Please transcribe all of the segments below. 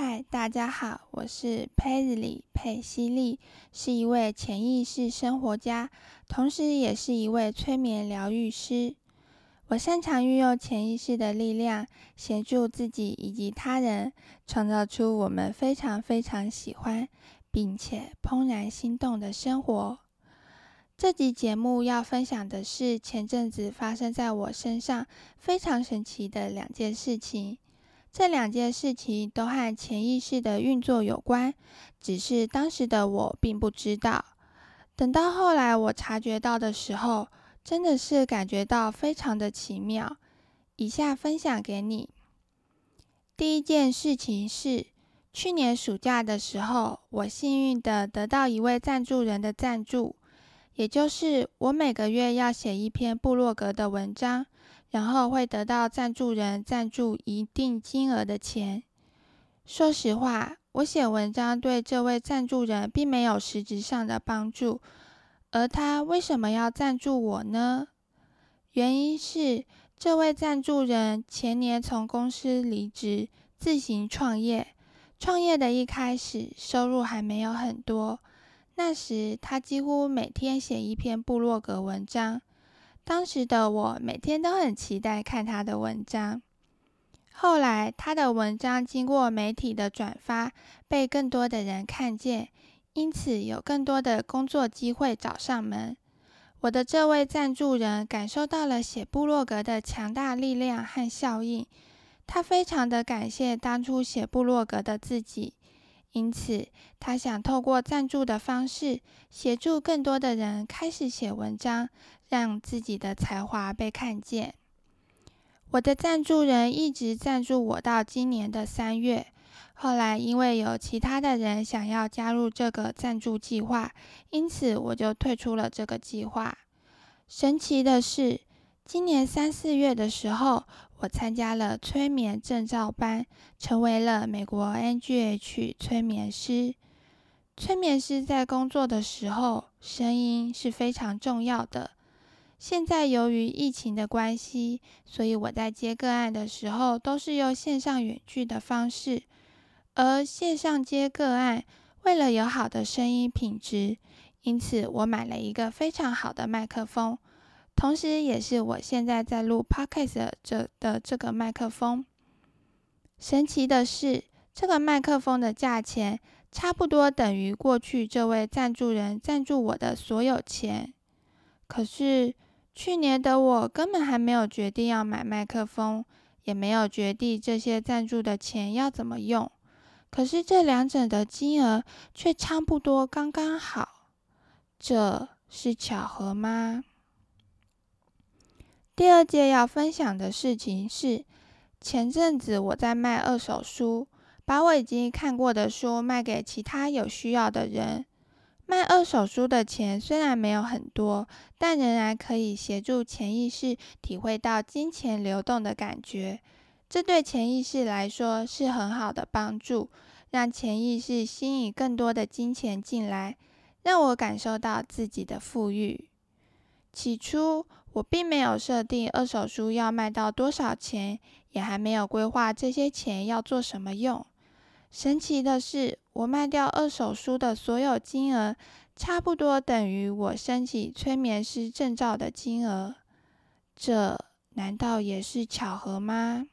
嗨，大家好，我是佩日里佩西利，是一位潜意识生活家，同时也是一位催眠疗愈师。我擅长运用潜意识的力量，协助自己以及他人，创造出我们非常非常喜欢，并且怦然心动的生活。这集节目要分享的是前阵子发生在我身上非常神奇的两件事情。这两件事情都和潜意识的运作有关，只是当时的我并不知道。等到后来我察觉到的时候，真的是感觉到非常的奇妙。以下分享给你。第一件事情是，去年暑假的时候，我幸运的得到一位赞助人的赞助，也就是我每个月要写一篇部落格的文章。然后会得到赞助人赞助一定金额的钱。说实话，我写文章对这位赞助人并没有实质上的帮助。而他为什么要赞助我呢？原因是这位赞助人前年从公司离职，自行创业。创业的一开始，收入还没有很多。那时他几乎每天写一篇部落格文章。当时的我每天都很期待看他的文章。后来，他的文章经过媒体的转发，被更多的人看见，因此有更多的工作机会找上门。我的这位赞助人感受到了写部落格的强大力量和效应，他非常的感谢当初写部落格的自己。因此，他想透过赞助的方式，协助更多的人开始写文章，让自己的才华被看见。我的赞助人一直赞助我到今年的三月，后来因为有其他的人想要加入这个赞助计划，因此我就退出了这个计划。神奇的是，今年三四月的时候。我参加了催眠证照班，成为了美国 NGH 催眠师。催眠师在工作的时候，声音是非常重要的。现在由于疫情的关系，所以我在接个案的时候，都是用线上远距的方式。而线上接个案，为了有好的声音品质，因此我买了一个非常好的麦克风。同时，也是我现在在录 podcast 这的这个麦克风。神奇的是，这个麦克风的价钱差不多等于过去这位赞助人赞助我的所有钱。可是，去年的我根本还没有决定要买麦克风，也没有决定这些赞助的钱要怎么用。可是，这两者的金额却差不多刚刚好，这是巧合吗？第二件要分享的事情是，前阵子我在卖二手书，把我已经看过的书卖给其他有需要的人。卖二手书的钱虽然没有很多，但仍然可以协助潜意识体会到金钱流动的感觉。这对潜意识来说是很好的帮助，让潜意识吸引更多的金钱进来，让我感受到自己的富裕。起初。我并没有设定二手书要卖到多少钱，也还没有规划这些钱要做什么用。神奇的是，我卖掉二手书的所有金额，差不多等于我申请催眠师证照的金额。这难道也是巧合吗？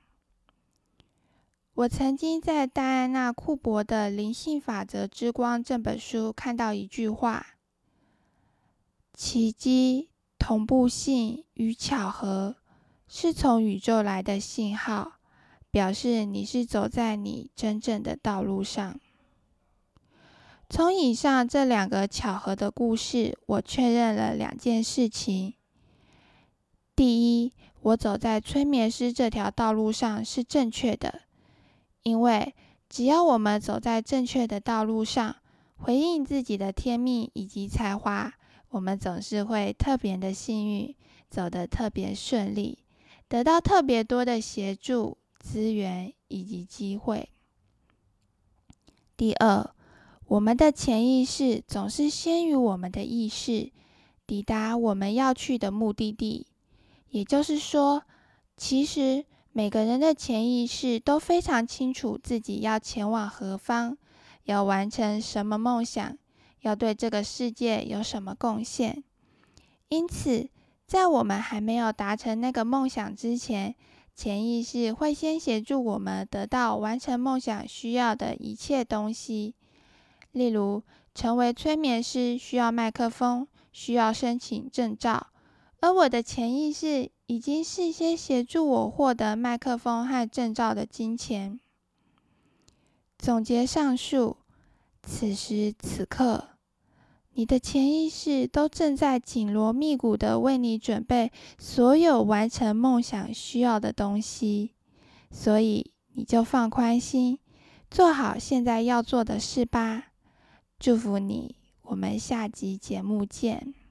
我曾经在戴安娜·库珀的《灵性法则之光》这本书看到一句话：奇迹。同步性与巧合是从宇宙来的信号，表示你是走在你真正的道路上。从以上这两个巧合的故事，我确认了两件事情：第一，我走在催眠师这条道路上是正确的，因为只要我们走在正确的道路上，回应自己的天命以及才华。我们总是会特别的幸运，走得特别顺利，得到特别多的协助、资源以及机会。第二，我们的潜意识总是先于我们的意识抵达我们要去的目的地。也就是说，其实每个人的潜意识都非常清楚自己要前往何方，要完成什么梦想，要对这个世界有什么贡献。因此，在我们还没有达成那个梦想之前，潜意识会先协助我们得到完成梦想需要的一切东西。例如，成为催眠师需要麦克风，需要申请证照，而我的潜意识已经事先协助我获得麦克风和证照的金钱。总结上述，此时此刻。你的潜意识都正在紧锣密鼓的为你准备所有完成梦想需要的东西，所以你就放宽心，做好现在要做的事吧。祝福你，我们下集节目见。